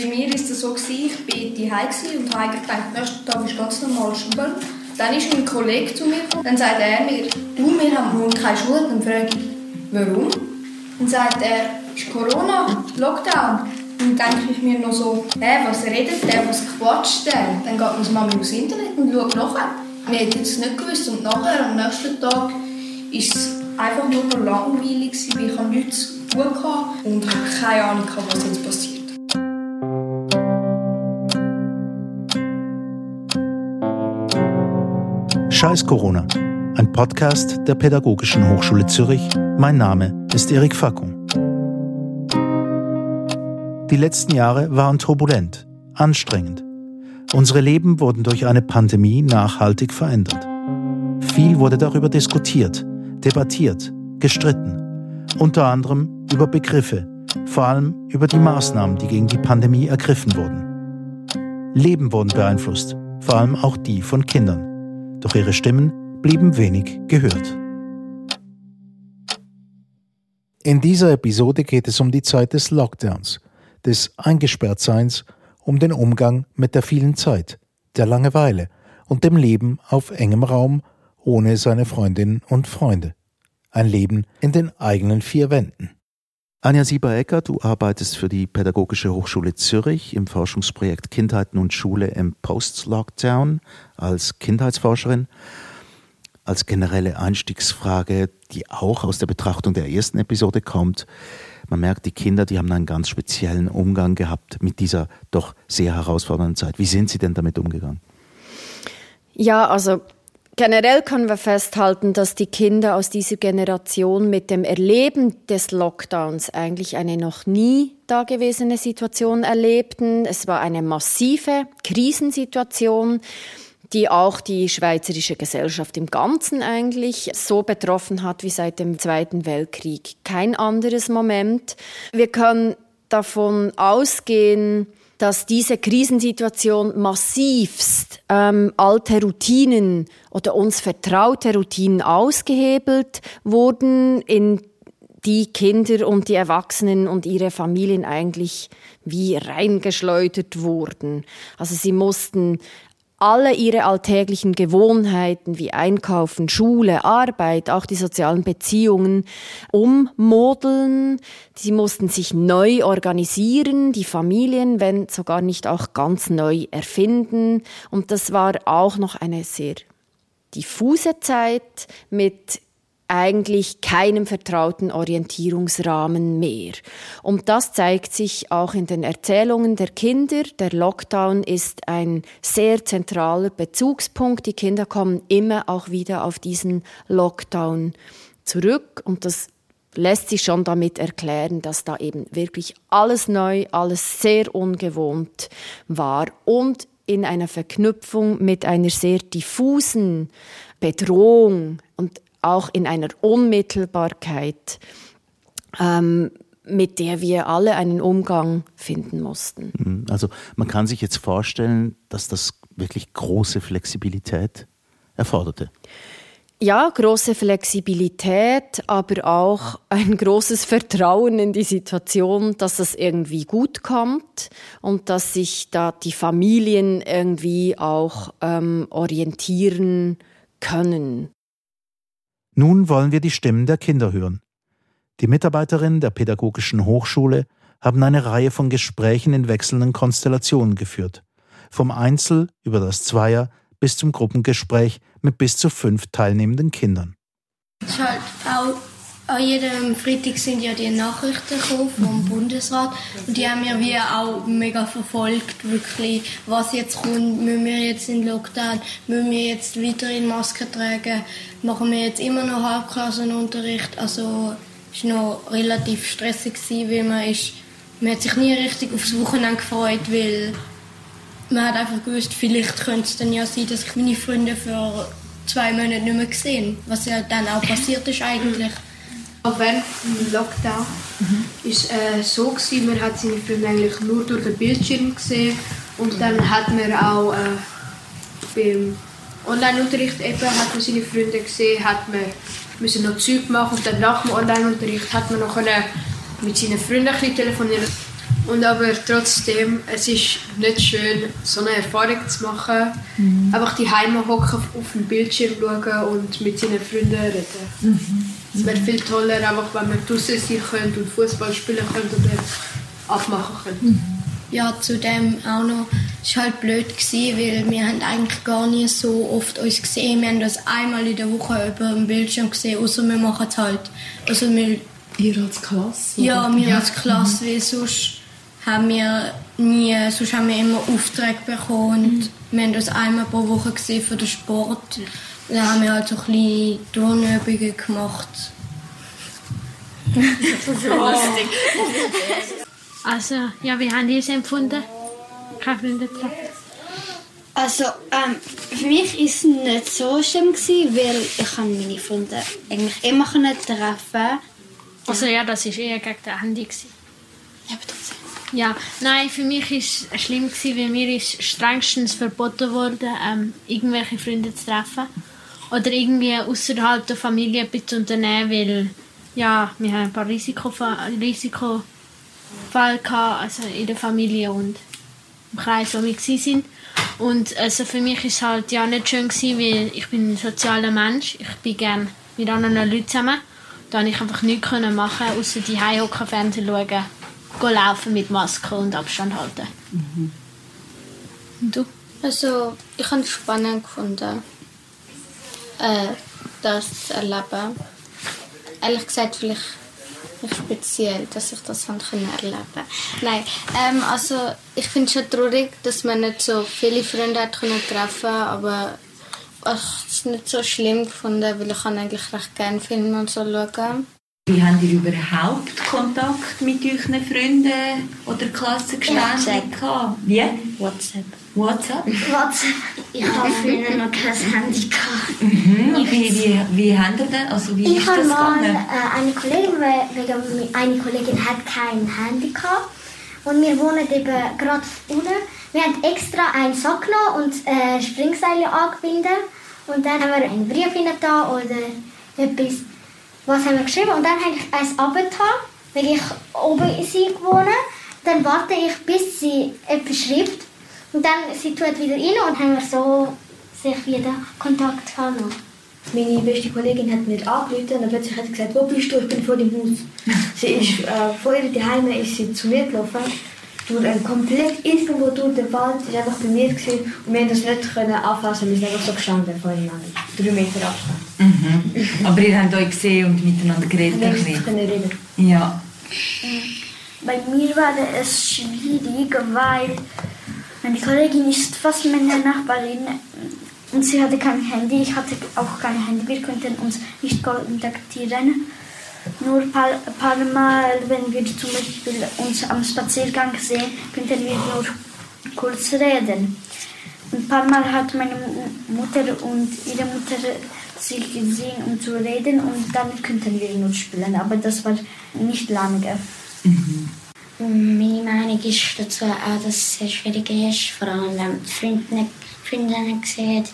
Bei mir war es so, ich war die und habe eigentlich gedacht, nächsten Tag ist ganz normal Schule. Dann ist ein Kollege zu mir gekommen, dann sagt er mir, du, wir haben morgen keine Schule. Dann frage ich, warum? Dann sagt er, ist Corona, Lockdown. Dann denke ich mir noch so, hä, was redet der, was quatscht der? Dann geht meine Mama aufs Internet und schaut nachher. Wir hätten es nicht gewusst. Und nachher, am nächsten Tag, ist es einfach nur noch langweilig, weil ich nichts gut hatte und keine Ahnung, was jetzt passiert. Scheiß Corona, ein Podcast der Pädagogischen Hochschule Zürich. Mein Name ist Erik Fackung. Die letzten Jahre waren turbulent, anstrengend. Unsere Leben wurden durch eine Pandemie nachhaltig verändert. Viel wurde darüber diskutiert, debattiert, gestritten. Unter anderem über Begriffe, vor allem über die Maßnahmen, die gegen die Pandemie ergriffen wurden. Leben wurden beeinflusst, vor allem auch die von Kindern doch ihre Stimmen blieben wenig gehört. In dieser Episode geht es um die Zeit des Lockdowns, des Eingesperrtseins, um den Umgang mit der vielen Zeit, der Langeweile und dem Leben auf engem Raum ohne seine Freundinnen und Freunde. Ein Leben in den eigenen vier Wänden. Anja Sieber-Ecker, du arbeitest für die Pädagogische Hochschule Zürich im Forschungsprojekt Kindheiten und Schule im Post-Lockdown als Kindheitsforscherin. Als generelle Einstiegsfrage, die auch aus der Betrachtung der ersten Episode kommt. Man merkt, die Kinder, die haben einen ganz speziellen Umgang gehabt mit dieser doch sehr herausfordernden Zeit. Wie sind sie denn damit umgegangen? Ja, also Generell können wir festhalten, dass die Kinder aus dieser Generation mit dem Erleben des Lockdowns eigentlich eine noch nie dagewesene Situation erlebten. Es war eine massive Krisensituation die auch die schweizerische Gesellschaft im Ganzen eigentlich so betroffen hat wie seit dem Zweiten Weltkrieg. Kein anderes Moment. Wir können davon ausgehen, dass diese Krisensituation massivst ähm, alte Routinen oder uns vertraute Routinen ausgehebelt wurden, in die Kinder und die Erwachsenen und ihre Familien eigentlich wie reingeschleudert wurden. Also sie mussten alle ihre alltäglichen Gewohnheiten wie Einkaufen, Schule, Arbeit, auch die sozialen Beziehungen ummodeln. Sie mussten sich neu organisieren, die Familien, wenn sogar nicht auch ganz neu erfinden. Und das war auch noch eine sehr diffuse Zeit mit eigentlich keinem vertrauten Orientierungsrahmen mehr. Und das zeigt sich auch in den Erzählungen der Kinder. Der Lockdown ist ein sehr zentraler Bezugspunkt. Die Kinder kommen immer auch wieder auf diesen Lockdown zurück und das lässt sich schon damit erklären, dass da eben wirklich alles neu, alles sehr ungewohnt war und in einer Verknüpfung mit einer sehr diffusen Bedrohung und auch in einer Unmittelbarkeit, ähm, mit der wir alle einen Umgang finden mussten. Mhm. Also man kann sich jetzt vorstellen, dass das wirklich große Flexibilität erforderte. Ja, große Flexibilität, aber auch ein großes Vertrauen in die Situation, dass es irgendwie gut kommt und dass sich da die Familien irgendwie auch ähm, orientieren können. Nun wollen wir die Stimmen der Kinder hören. Die Mitarbeiterinnen der Pädagogischen Hochschule haben eine Reihe von Gesprächen in wechselnden Konstellationen geführt. Vom Einzel über das Zweier bis zum Gruppengespräch mit bis zu fünf teilnehmenden Kindern. Halt auch an jedem Freitag sind ja die Nachrichten gekommen vom Bundesrat. Und die haben ja wie auch mega verfolgt, wirklich, was jetzt kommt, müssen wir jetzt in Lockdown, müssen wir jetzt weiter in Maske tragen, machen wir jetzt immer noch Halbklassenunterricht, also es war noch relativ stressig, weil man, ist, man hat sich nie richtig aufs Wochenende gefreut, weil man hat einfach gewusst, vielleicht könnte es dann ja sein, dass ich meine Freunde für zwei Monate nicht mehr gesehen, was ja dann auch passiert ist eigentlich. Auch während dem Lockdown mhm. ist äh, so gewesen, man hat seine Freunde eigentlich nur durch den Bildschirm gesehen und dann hat man auch äh, beim Online-Unterricht eben hat man seine Freunde gesehen, hat man müssen noch Zeug machen und dann nach dem Online-Unterricht hat man noch mit seinen Freunden telefonieren. Und aber trotzdem, es ist nicht schön, so eine Erfahrung zu machen. Mhm. Einfach die Heime hocken, auf den Bildschirm schauen und mit seinen Freunden reden. Mhm. Es wäre viel toller, einfach, wenn man draußen sein könnte und Fußball spielen könnte oder abmachen könnte. Mhm. Ja, zudem auch noch, es war halt blöd, gewesen, weil wir haben eigentlich gar nie so oft uns gesehen. Wir haben uns einmal in der Woche über den Bildschirm gesehen, außer wir machen es halt. Also wir, Ihr als Klasse? Ja, wir ja. als Klasse, mhm. weil sonst haben wir nie, sonst haben wir immer Aufträge bekommen mhm. wir haben uns einmal pro Woche gesehen für den Sport. Dann haben wir halt so kleine Turnübungen gemacht. das ist lustig. Also, ja, wie haben ihr es empfunden? Keine Freunde treffen? Also, ähm, für mich war es nicht so schlimm, gewesen, weil ich meine Freunde eigentlich immer treffen Also ja, das war eher gegen das Handy. Ja, aber trotzdem. Ja, nein, für mich war es schlimm, gewesen, weil mir ist strengstens verboten wurde, ähm, irgendwelche Freunde zu treffen. Oder irgendwie außerhalb der Familie etwas unternehmen, weil ja, wir haben ein paar Risikofälle Risiko also in der Familie und im Kreis, wo wir waren. Und also für mich war es halt ja nicht schön gewesen, weil ich bin ein sozialer Mensch. Ich bin gerne mit anderen Leuten zusammen. Da konnte ich einfach nichts machen, außer die hocken, Fernsehen schauen gehen laufen mit Maske und Abstand halten. Mhm. Und du? Also, ich habe es spannend gefunden, äh, das zu erleben. Ehrlich gesagt, vielleicht speziell, dass ich das erleben konnte. Nein, ähm, also ich finde es schon traurig, dass man nicht so viele Freunde hat können treffen aber ich habe es nicht so schlimm gefunden, weil ich eigentlich recht gerne Filme und so schauen. Wie habt ihr überhaupt Kontakt mit euren Freunden oder Klassengeschwistern gehabt? Wie? WhatsApp. WhatsApp? WhatsApp. Ich habe früher noch kein Handy gehabt. Mhm. Wie, wie, wie ihr das? Also wie ich ist das mal gegangen? Äh, eine Kollegin, wegen eine Kollegin hat kein Handy gehabt und wir wohnen eben gerade unten. Wir haben extra einen Sack genommen und äh, Springseile angebunden und dann haben wir einen Brief da oder etwas was haben wir geschrieben und dann habe ich eins abgetan, weil ich oben in sie wohne. Dann warte ich, bis sie etwas schreibt und dann sie tut wieder rein und haben wir so sich wieder Kontakt haben. Meine beste Kollegin hat mir angerufen und plötzlich hat sie gesagt, wo bist du? Ich bin vor dem Haus. sie ist, äh, vor ihr daheim ist sie zu mir gelaufen durch ein komplett irgendwo durch den Wald. Sie war einfach bei mir gewesen, und wir konnten das nicht können anfassen. Wir sind einfach so gestanden voneinander. Drei Meter Abstand. Mhm. Aber ihr habt euch gesehen und miteinander geredet? Wir können reden. Ja. Bei mir war es schwierig, weil meine Kollegin ist fast meine Nachbarin und sie hatte kein Handy. Ich hatte auch kein Handy. Wir konnten uns nicht kontaktieren. Nur ein paar, paar Mal, wenn wir zum Beispiel uns am Spaziergang sehen, könnten wir nur kurz reden. Ein paar Mal hat meine Mutter und ihre Mutter sich gesehen, um zu reden und dann könnten wir nur spielen. Aber das war nicht lange. Mhm. Meine Meinung ist dazu auch, dass es sehr schwierig ist, vor allem wenn man Freunde, Freundinnen sieht.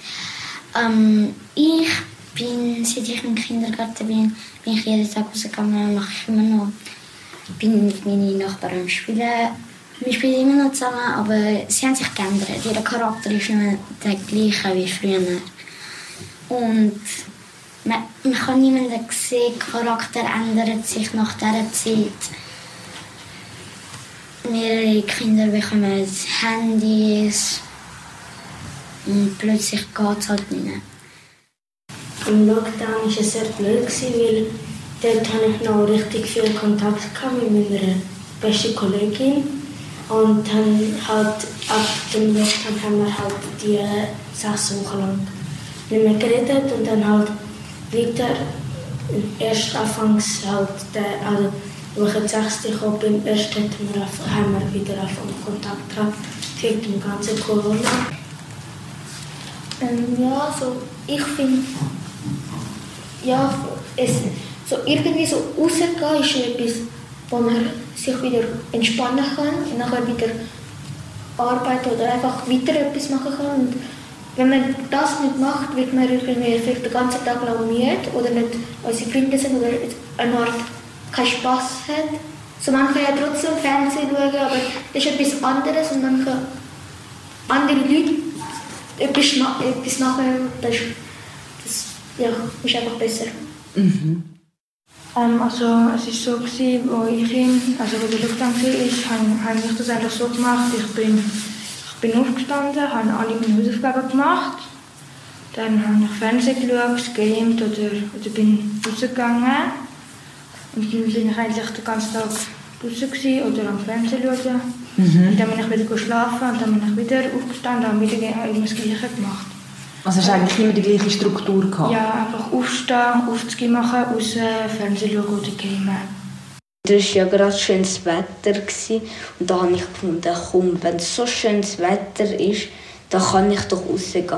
Ähm, ich bin, seit ich im Kindergarten bin, bin ich jeden Tag rausgegangen, mache ich immer noch. bin mit meinen Nachbarn spielen. Wir spielen immer noch zusammen, aber sie haben sich geändert. Ihr Charakter ist nicht mehr der gleiche wie früher. Und man, man kann niemanden sehen, Charakter ändert sich nach dieser Zeit. Mehrere Kinder bekommen Handys und plötzlich geht es halt nicht mehr. Im Lockdown war es sehr blöd, weil dort hatte ich noch richtig viel Kontakt mit meiner besten Kollegin. Und dann halt ab dem Lockdown haben wir halt die sechs Wochen lang nicht mehr geredet und dann halt weiter. Erst anfangs halt, der, also wo ich jetzt sechste gekommen bin, erst haben wir wieder angefangen Kontakt gehabt wegen dem ganzen Corona. Ähm, ja, so, ich finde ja, es, so irgendwie so rausgehen ist etwas, wo man sich wieder entspannen kann und nachher wieder arbeiten oder einfach weiter etwas machen kann. Und wenn man das nicht macht, wird man irgendwie vielleicht den ganzen Tag lang müde oder nicht unsere Freunde sind oder eine Art keinen Spass hat. So, man kann ja trotzdem Fernsehen schauen, aber das ist etwas anderes und man kann andere Leute etwas, etwas nachher, das, das ja, ist einfach besser. Mhm. Ähm, also es ist so gewesen, wo ich in, also wo der Lockdown war, ist, habe, ich das einfach so gemacht. Ich bin, ich bin aufgestanden, habe alle meine Hausaufgaben gemacht, dann habe ich Fernsehen geschaut, gamed oder, oder bin rausgegangen. Und dann bin ich eigentlich den ganzen Tag draußen oder am Fernsehen schauen. Mhm. Und dann bin ich wieder geschlafen und dann bin ich wieder aufgestanden und wieder immer das Gleiche gemacht. Also hast du eigentlich immer die gleiche Struktur gehabt? Ja, einfach aufstehen, Aufzüge machen, raus, Fernsehen schauen oder gamen. Es war ja gerade schönes Wetter und da habe ich gefunden, komm, wenn es so schönes Wetter ist, dann kann ich doch rausgehen.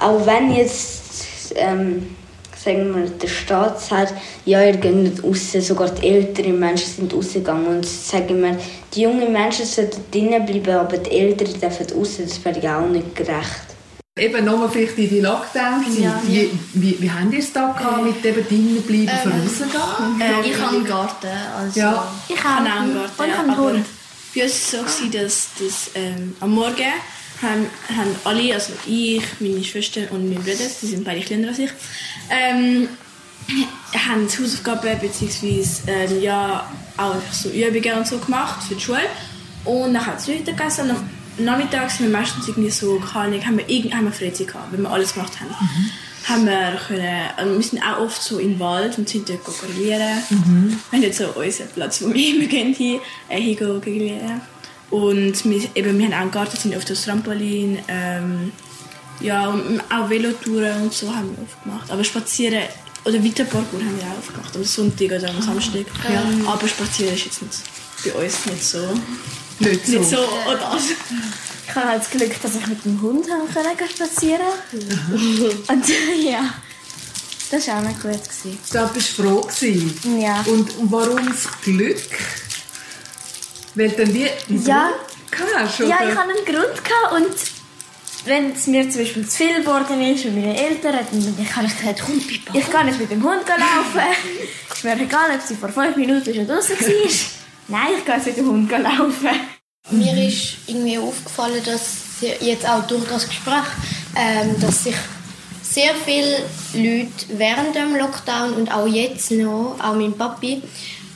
Auch wenn jetzt, ähm, sagen wir, der Staat sagt, ja, ihr geht nicht raus, sogar die älteren Menschen sind rausgegangen und sagen wir, die jungen Menschen sollten drinnen bleiben, aber die Älteren dürfen raus, das wäre ja auch nicht gerecht. Eben nochmal vielleicht in die Lockdown. Ja, wie, wie, wie haben ihr es da gehabt, mit eben drinnen bleiben, ähm, rausgehen? Äh, ich habe einen Garten. Also ja. Ich habe auch einen Garten. Und ich habe einen Hund. Bei uns war es so, dass, dass ähm, am Morgen haben, haben alle, also ich, meine Schwester und mein Bruder, die sind beide kleiner als ich, ähm, haben Hausaufgaben bzw. Ähm, ja, auch so Übungen und so gemacht für die Schule. Und dann haben sie Leute gegessen nachmittags sind wir meistens irgendwie so, keine Ahnung, haben wir, irgend, haben wir Freizeit gehabt, wenn wir alles gemacht haben. Mhm. Haben wir können, also wir sind auch oft so im Wald und sind dort grillieren. Mhm. Wir haben jetzt so unseren Platz, wo wir immer gehen, hin, äh, grillieren. Und wir, eben, wir haben auch einen Garten, sind oft aufs Trampolin. Ähm, ja, und auch Velotouren und so haben wir oft gemacht. Aber spazieren oder Weiterparkour haben wir auch oft gemacht, am Sonntag oder am Samstag. Ja. Aber spazieren ist jetzt nicht, bei uns nicht so. Nicht so. Nicht so oder Ich habe halt das Glück, dass ich mit dem Hund können spazieren konnte. Und ja, das war auch nicht gut. Gewesen. Da bist du froh gewesen. Ja. Und, und warum das Glück? Weil dann einen ja. Grund hast, oder? Ja, ich hatte einen Grund gehabt und wenn es mir zum Beispiel zu viel geworden ist und meine Eltern, dann kann ich gesagt, komm, ich kann nicht mit dem Hund laufen. ist mir egal, ob sie vor fünf Minuten schon draußen war. Nein, ich gehe mit dem Hund laufen. Mir ist irgendwie aufgefallen, dass jetzt auch durch das Gespräch, ähm, dass sich sehr viele Leute während dem Lockdown und auch jetzt noch, auch mein Papi,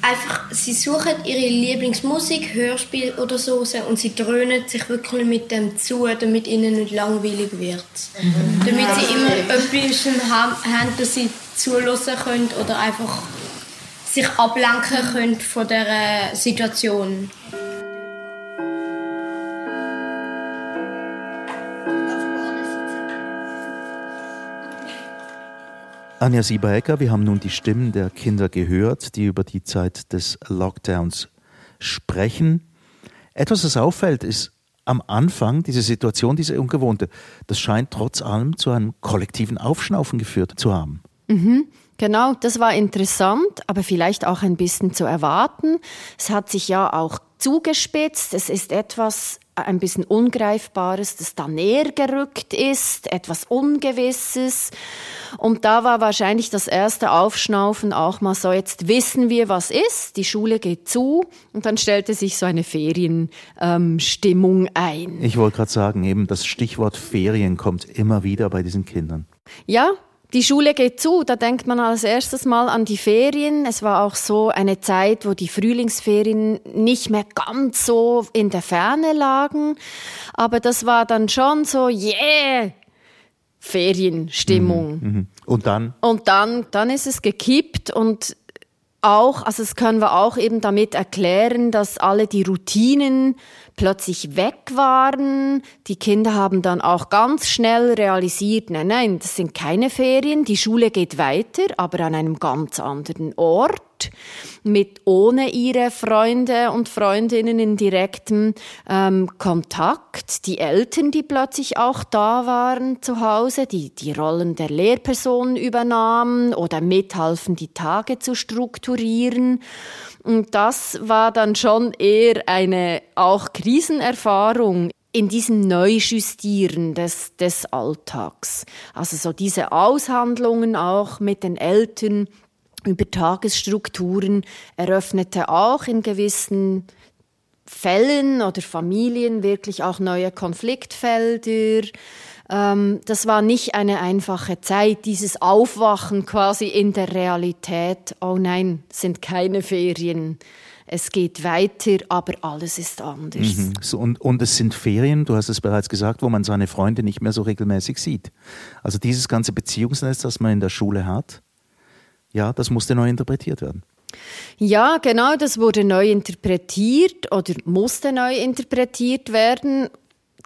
einfach, sie suchen ihre Lieblingsmusik, Hörspiel oder so und sie dröhnen sich wirklich mit dem zu, damit ihnen nicht langweilig wird. Mhm. Damit sie immer etwas haben, das sie zulassen können oder einfach sich ablenken können von der Situation. Anja Sieberecker, wir haben nun die Stimmen der Kinder gehört, die über die Zeit des Lockdowns sprechen. Etwas, das auffällt, ist am Anfang diese Situation, diese ungewohnte, das scheint trotz allem zu einem kollektiven Aufschnaufen geführt zu haben. Mhm. Genau, das war interessant, aber vielleicht auch ein bisschen zu erwarten. Es hat sich ja auch zugespitzt. Es ist etwas ein bisschen Ungreifbares, das da näher gerückt ist, etwas Ungewisses. Und da war wahrscheinlich das erste Aufschnaufen auch mal so, jetzt wissen wir, was ist, die Schule geht zu und dann stellte sich so eine Ferienstimmung ähm, ein. Ich wollte gerade sagen, eben das Stichwort Ferien kommt immer wieder bei diesen Kindern. Ja, die Schule geht zu, da denkt man als erstes mal an die Ferien. Es war auch so eine Zeit, wo die Frühlingsferien nicht mehr ganz so in der Ferne lagen. Aber das war dann schon so, yeah, Ferienstimmung. Mhm, mhm. Und dann? Und dann, dann ist es gekippt und auch, also das können wir auch eben damit erklären, dass alle die Routinen plötzlich weg waren. Die Kinder haben dann auch ganz schnell realisiert, nein, nein, das sind keine Ferien, die Schule geht weiter, aber an einem ganz anderen Ort mit ohne ihre Freunde und Freundinnen in direktem ähm, Kontakt. Die Eltern, die plötzlich auch da waren zu Hause, die die Rollen der Lehrpersonen übernahmen oder mithalfen, die Tage zu strukturieren. Und das war dann schon eher eine auch Krisenerfahrung in diesem Neujustieren des, des Alltags. Also so diese Aushandlungen auch mit den Eltern, über Tagesstrukturen eröffnete auch in gewissen Fällen oder Familien wirklich auch neue Konfliktfelder. Ähm, das war nicht eine einfache Zeit, dieses Aufwachen quasi in der Realität. Oh nein, sind keine Ferien. Es geht weiter, aber alles ist anders. Mhm. So, und, und es sind Ferien, du hast es bereits gesagt, wo man seine Freunde nicht mehr so regelmäßig sieht. Also dieses ganze Beziehungsnetz, das man in der Schule hat, ja, das musste neu interpretiert werden. Ja, genau, das wurde neu interpretiert oder musste neu interpretiert werden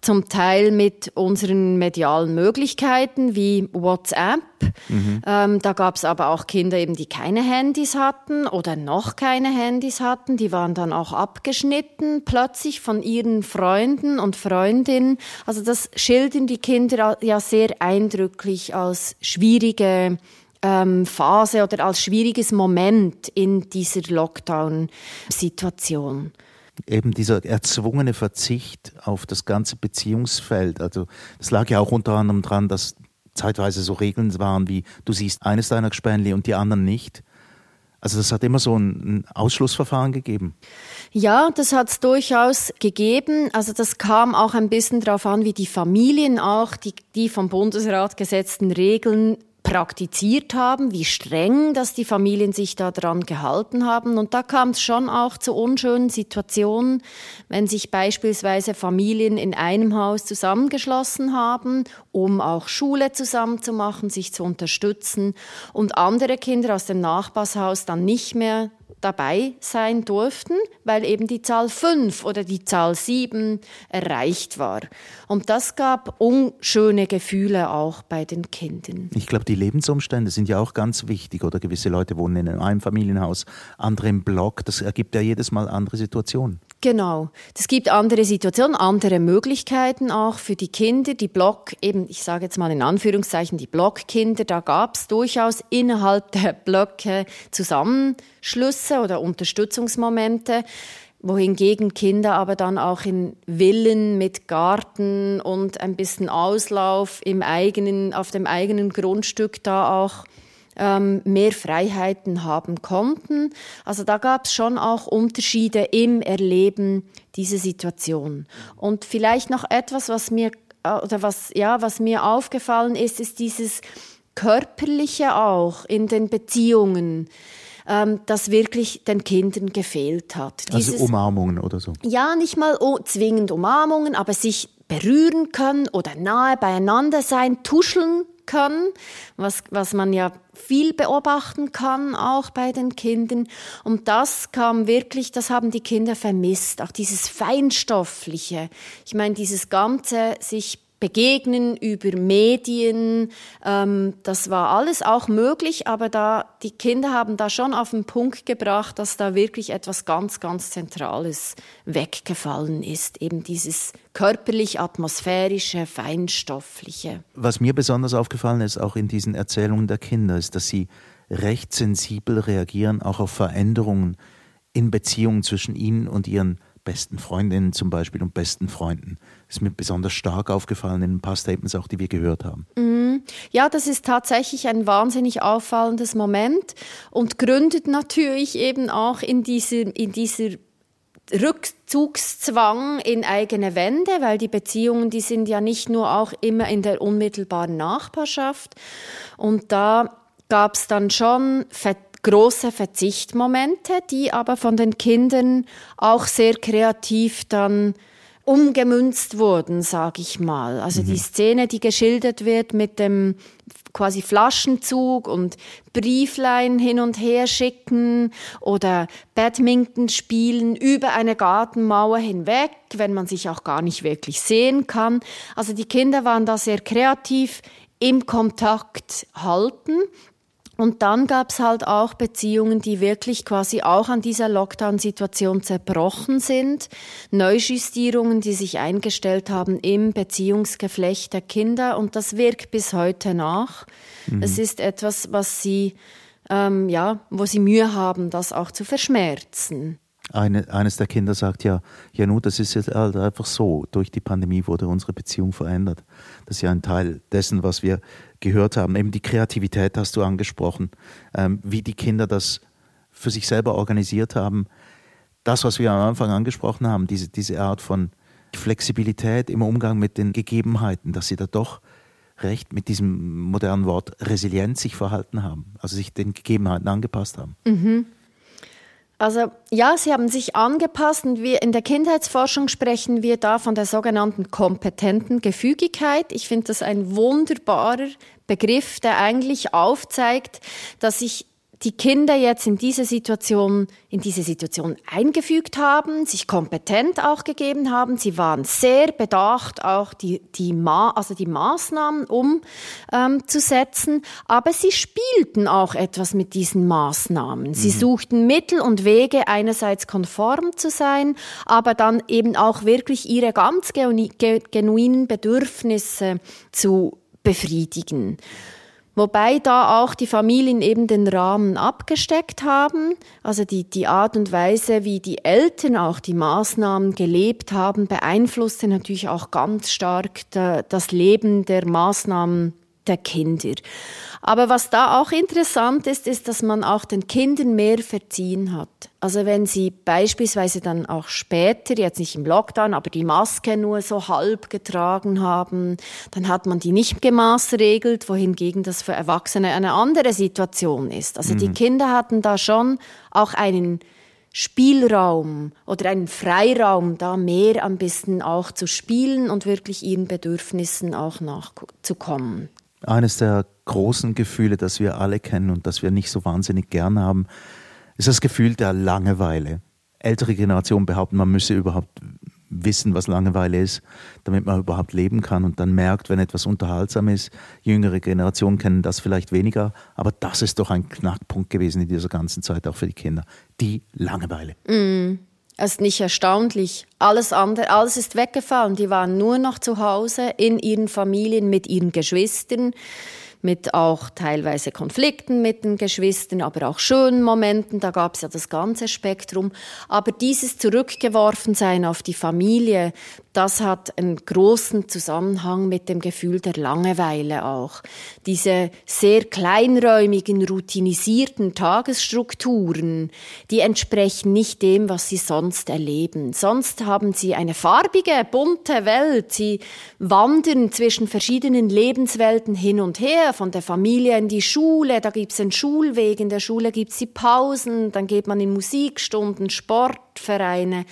zum Teil mit unseren medialen Möglichkeiten wie WhatsApp. Mhm. Ähm, da gab es aber auch Kinder, eben, die keine Handys hatten oder noch keine Handys hatten. Die waren dann auch abgeschnitten plötzlich von ihren Freunden und Freundinnen. Also das schildern die Kinder ja sehr eindrücklich als schwierige ähm, Phase oder als schwieriges Moment in dieser Lockdown-Situation eben dieser erzwungene Verzicht auf das ganze Beziehungsfeld. Also das lag ja auch unter anderem dran, dass zeitweise so Regeln waren wie du siehst eines deiner Gespänli und die anderen nicht. Also das hat immer so ein, ein Ausschlussverfahren gegeben. Ja, das hat es durchaus gegeben. Also das kam auch ein bisschen darauf an, wie die Familien auch die, die vom Bundesrat gesetzten Regeln praktiziert haben, wie streng, dass die Familien sich daran gehalten haben. Und da kam es schon auch zu unschönen Situationen, wenn sich beispielsweise Familien in einem Haus zusammengeschlossen haben, um auch Schule zusammen zu machen, sich zu unterstützen und andere Kinder aus dem Nachbarshaus dann nicht mehr dabei sein durften, weil eben die Zahl 5 oder die Zahl 7 erreicht war. Und das gab unschöne Gefühle auch bei den Kindern. Ich glaube, die Lebensumstände sind ja auch ganz wichtig. Oder gewisse Leute wohnen in einem Familienhaus, andere im Block. Das ergibt ja jedes Mal andere Situationen. Genau. Es gibt andere Situationen, andere Möglichkeiten auch für die Kinder. Die Block, eben, ich sage jetzt mal in Anführungszeichen, die Blockkinder, da gab es durchaus innerhalb der Blöcke Zusammenschlüsse oder Unterstützungsmomente wohingegen Kinder aber dann auch in Villen mit Garten und ein bisschen Auslauf im eigenen, auf dem eigenen Grundstück da auch ähm, mehr Freiheiten haben konnten. Also da gab es schon auch Unterschiede im Erleben dieser Situation. Und vielleicht noch etwas, was mir äh, oder was ja, was mir aufgefallen ist, ist dieses körperliche auch in den Beziehungen ähm, das wirklich den Kindern gefehlt hat. Also Dieses, also Umarmungen oder so? Ja, nicht mal zwingend Umarmungen, aber sich berühren können oder nahe beieinander sein, tuscheln können, was, was man ja viel beobachten kann, auch bei den Kindern. Und das kam wirklich, das haben die Kinder vermisst, auch dieses Feinstoffliche. Ich meine, dieses ganze sich begegnen über Medien. Ähm, das war alles auch möglich, aber da die Kinder haben da schon auf den Punkt gebracht, dass da wirklich etwas ganz, ganz Zentrales weggefallen ist. Eben dieses körperlich, atmosphärische, feinstoffliche. Was mir besonders aufgefallen ist, auch in diesen Erzählungen der Kinder, ist, dass sie recht sensibel reagieren, auch auf Veränderungen in Beziehungen zwischen ihnen und ihren besten Freundinnen zum Beispiel und besten Freunden. Das ist mir besonders stark aufgefallen in ein paar Statements auch, die wir gehört haben. Mhm. Ja, das ist tatsächlich ein wahnsinnig auffallendes Moment und gründet natürlich eben auch in dieser, in dieser Rückzugszwang in eigene Wände, weil die Beziehungen, die sind ja nicht nur auch immer in der unmittelbaren Nachbarschaft. Und da gab es dann schon große Verzichtmomente, die aber von den Kindern auch sehr kreativ dann umgemünzt wurden, sage ich mal. Also mhm. die Szene, die geschildert wird mit dem quasi Flaschenzug und Brieflein hin und her schicken oder Badminton spielen über eine Gartenmauer hinweg, wenn man sich auch gar nicht wirklich sehen kann. Also die Kinder waren da sehr kreativ im Kontakt halten und dann gab es halt auch Beziehungen, die wirklich quasi auch an dieser Lockdown-Situation zerbrochen sind. Neujustierungen, die sich eingestellt haben im Beziehungsgeflecht der Kinder. Und das wirkt bis heute nach. Mhm. Es ist etwas, was sie, ähm, ja, wo sie Mühe haben, das auch zu verschmerzen. Eine, eines der Kinder sagt ja, ja nur, das ist jetzt halt einfach so. Durch die Pandemie wurde unsere Beziehung verändert. Das ist ja ein Teil dessen, was wir gehört haben. Eben die Kreativität hast du angesprochen, ähm, wie die Kinder das für sich selber organisiert haben. Das, was wir am Anfang angesprochen haben, diese, diese Art von Flexibilität im Umgang mit den Gegebenheiten, dass sie da doch recht mit diesem modernen Wort resilient sich verhalten haben, also sich den Gegebenheiten angepasst haben. Mhm. Also ja, sie haben sich angepasst und wir in der Kindheitsforschung sprechen wir da von der sogenannten kompetenten Gefügigkeit. Ich finde das ein wunderbarer Begriff, der eigentlich aufzeigt, dass sich die Kinder jetzt in diese Situation, in diese Situation eingefügt haben, sich kompetent auch gegeben haben. Sie waren sehr bedacht, auch die, die, Ma also die Maßnahmen umzusetzen. Ähm, aber sie spielten auch etwas mit diesen Maßnahmen. Sie mhm. suchten Mittel und Wege, einerseits konform zu sein, aber dann eben auch wirklich ihre ganz genuinen Bedürfnisse zu befriedigen. Wobei da auch die Familien eben den Rahmen abgesteckt haben. Also die, die Art und Weise, wie die Eltern auch die Maßnahmen gelebt haben, beeinflusste natürlich auch ganz stark das Leben der Maßnahmen der Kinder. Aber was da auch interessant ist, ist, dass man auch den Kindern mehr verziehen hat. Also wenn sie beispielsweise dann auch später, jetzt nicht im Lockdown, aber die Maske nur so halb getragen haben, dann hat man die nicht gemaßregelt, wohingegen das für Erwachsene eine andere Situation ist. Also mhm. die Kinder hatten da schon auch einen Spielraum oder einen Freiraum, da mehr ein bisschen auch zu spielen und wirklich ihren Bedürfnissen auch nachzukommen eines der großen Gefühle, das wir alle kennen und das wir nicht so wahnsinnig gern haben, ist das Gefühl der Langeweile. Ältere Generationen behaupten, man müsse überhaupt wissen, was Langeweile ist, damit man überhaupt leben kann und dann merkt, wenn etwas unterhaltsam ist. Jüngere Generationen kennen das vielleicht weniger, aber das ist doch ein Knackpunkt gewesen in dieser ganzen Zeit, auch für die Kinder. Die Langeweile. Mm. Es ist nicht erstaunlich. Alles andere, alles ist weggefallen. Die waren nur noch zu Hause in ihren Familien mit ihren Geschwistern mit auch teilweise Konflikten mit den Geschwistern, aber auch schönen Momenten, da gab es ja das ganze Spektrum. Aber dieses Zurückgeworfensein auf die Familie, das hat einen großen Zusammenhang mit dem Gefühl der Langeweile auch. Diese sehr kleinräumigen, routinisierten Tagesstrukturen, die entsprechen nicht dem, was sie sonst erleben. Sonst haben sie eine farbige, bunte Welt. Sie wandern zwischen verschiedenen Lebenswelten hin und her von der Familie in die Schule, da gibt's einen Schulweg, in der Schule gibt's die Pausen, dann geht man in Musikstunden, Sportvereine.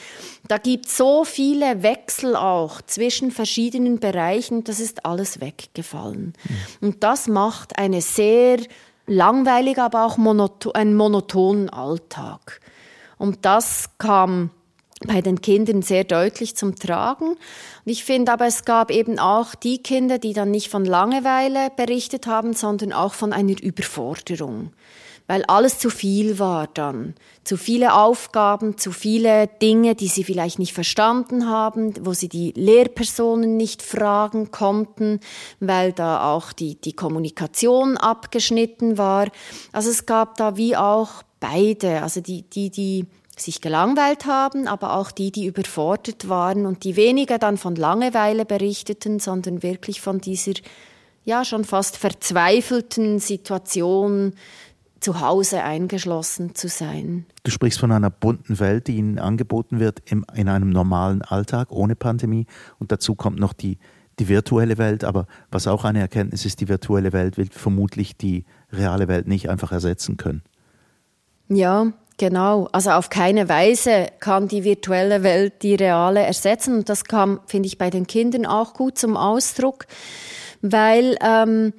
Da gibt's so viele Wechsel auch zwischen verschiedenen Bereichen, das ist alles weggefallen. Mhm. Und das macht eine sehr langweilige, aber auch monoton, einen monotonen Alltag. Und das kam bei den Kindern sehr deutlich zum Tragen. Und ich finde aber, es gab eben auch die Kinder, die dann nicht von Langeweile berichtet haben, sondern auch von einer Überforderung. Weil alles zu viel war dann. Zu viele Aufgaben, zu viele Dinge, die sie vielleicht nicht verstanden haben, wo sie die Lehrpersonen nicht fragen konnten, weil da auch die, die Kommunikation abgeschnitten war. Also es gab da wie auch beide. Also die, die, die sich gelangweilt haben, aber auch die, die überfordert waren und die weniger dann von Langeweile berichteten, sondern wirklich von dieser ja schon fast verzweifelten Situation, zu Hause eingeschlossen zu sein. Du sprichst von einer bunten Welt, die ihnen angeboten wird im, in einem normalen Alltag ohne Pandemie. Und dazu kommt noch die, die virtuelle Welt. Aber was auch eine Erkenntnis ist, die virtuelle Welt wird vermutlich die reale Welt nicht einfach ersetzen können. Ja, Genau, also auf keine Weise kann die virtuelle Welt die reale ersetzen. Und das kam, finde ich, bei den Kindern auch gut zum Ausdruck, weil ähm,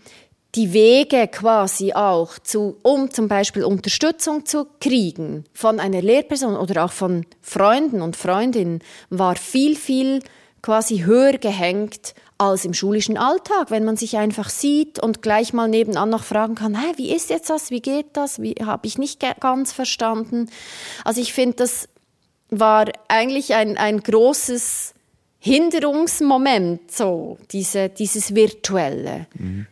die Wege quasi auch, zu, um zum Beispiel Unterstützung zu kriegen von einer Lehrperson oder auch von Freunden und Freundinnen, war viel, viel quasi höher gehängt als im schulischen Alltag, wenn man sich einfach sieht und gleich mal nebenan noch fragen kann, hey, wie ist jetzt das, wie geht das, wie habe ich nicht ganz verstanden. Also ich finde, das war eigentlich ein, ein großes Hinderungsmoment, so diese, dieses Virtuelle. Mhm.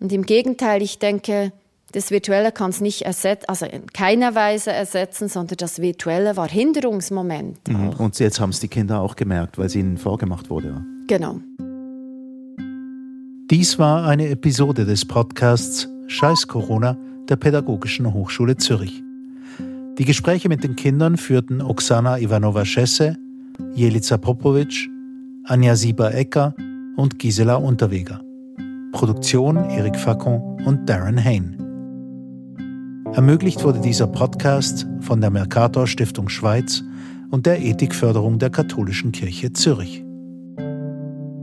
Und im Gegenteil, ich denke, Das Virtuelle kann es nicht ersetzen, also in keiner Weise ersetzen, sondern das Virtuelle war Hinderungsmoment. Mhm. Und jetzt haben es die Kinder auch gemerkt, weil es ihnen vorgemacht wurde. Genau. Dies war eine Episode des Podcasts Scheiß Corona der Pädagogischen Hochschule Zürich. Die Gespräche mit den Kindern führten Oksana Ivanova-Schesse, Jelica Popovic, Anja Sieber-Ecker und Gisela Unterweger. Produktion Erik Facon und Darren Hain. Ermöglicht wurde dieser Podcast von der Mercator Stiftung Schweiz und der Ethikförderung der Katholischen Kirche Zürich.